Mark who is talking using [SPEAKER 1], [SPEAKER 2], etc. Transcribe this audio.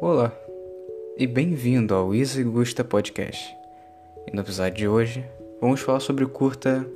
[SPEAKER 1] Olá e bem-vindo ao Easy Gusta Podcast. E no episódio de hoje vamos falar sobre o curta